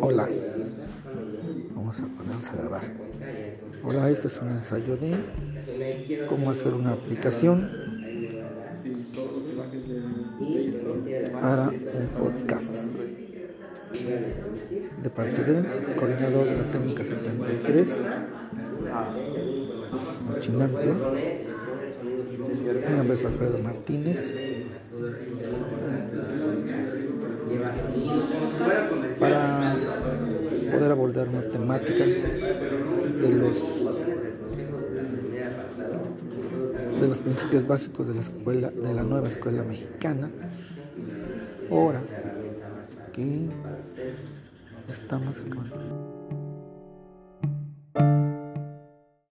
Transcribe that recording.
Hola, vamos a ponernos a grabar. Hola, este es un ensayo de cómo hacer una aplicación para el podcast de parte del coordinador de la técnica 73, Chinante. Un beso Alfredo Martínez. Abordar una temática de los de los principios básicos de la escuela de la nueva escuela mexicana. Ahora que estamos